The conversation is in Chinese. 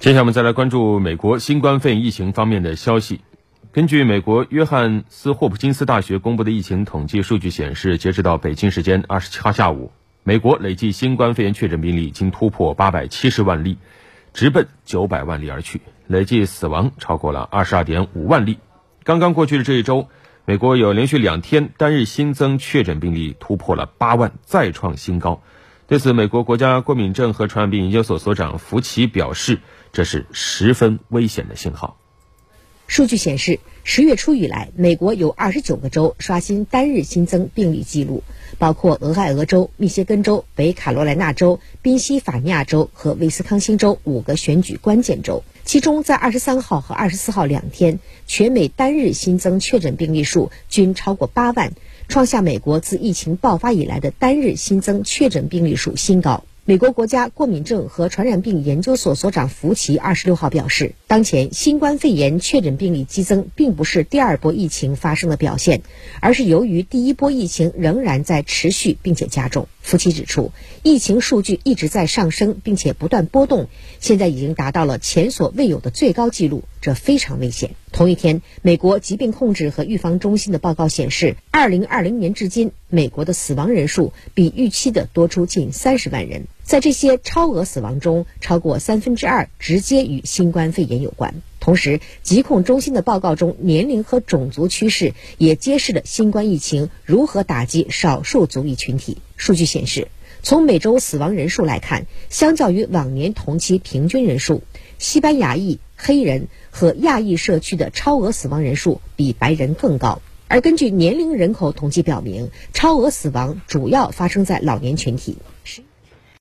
接下来我们再来关注美国新冠肺炎疫情方面的消息。根据美国约翰斯霍普金斯大学公布的疫情统计数据显示，截止到北京时间二十七号下午，美国累计新冠肺炎确诊病例已经突破八百七十万例，直奔九百万例而去，累计死亡超过了二十二点五万例。刚刚过去的这一周，美国有连续两天单日新增确诊病例突破了八万，再创新高。对此，美国国家过敏症和传染病研究所所长福奇表示，这是十分危险的信号。数据显示，十月初以来，美国有二十九个州刷新单日新增病例记录，包括俄亥俄州、密歇根州、北卡罗来纳州、宾夕法尼亚州和威斯康星州五个选举关键州。其中，在二十三号和二十四号两天，全美单日新增确诊病例数均超过八万，创下美国自疫情爆发以来的单日新增确诊病例数新高。美国国家过敏症和传染病研究所所长福奇二十六号表示，当前新冠肺炎确诊病例激增，并不是第二波疫情发生的表现，而是由于第一波疫情仍然在持续并且加重。夫妻指出，疫情数据一直在上升，并且不断波动，现在已经达到了前所未有的最高纪录，这非常危险。同一天，美国疾病控制和预防中心的报告显示，二零二零年至今，美国的死亡人数比预期的多出近三十万人。在这些超额死亡中，超过三分之二直接与新冠肺炎有关。同时，疾控中心的报告中，年龄和种族趋势也揭示了新冠疫情如何打击少数族裔群体。数据显示，从每周死亡人数来看，相较于往年同期平均人数，西班牙裔、黑人和亚裔社区的超额死亡人数比白人更高。而根据年龄人口统计表明，超额死亡主要发生在老年群体。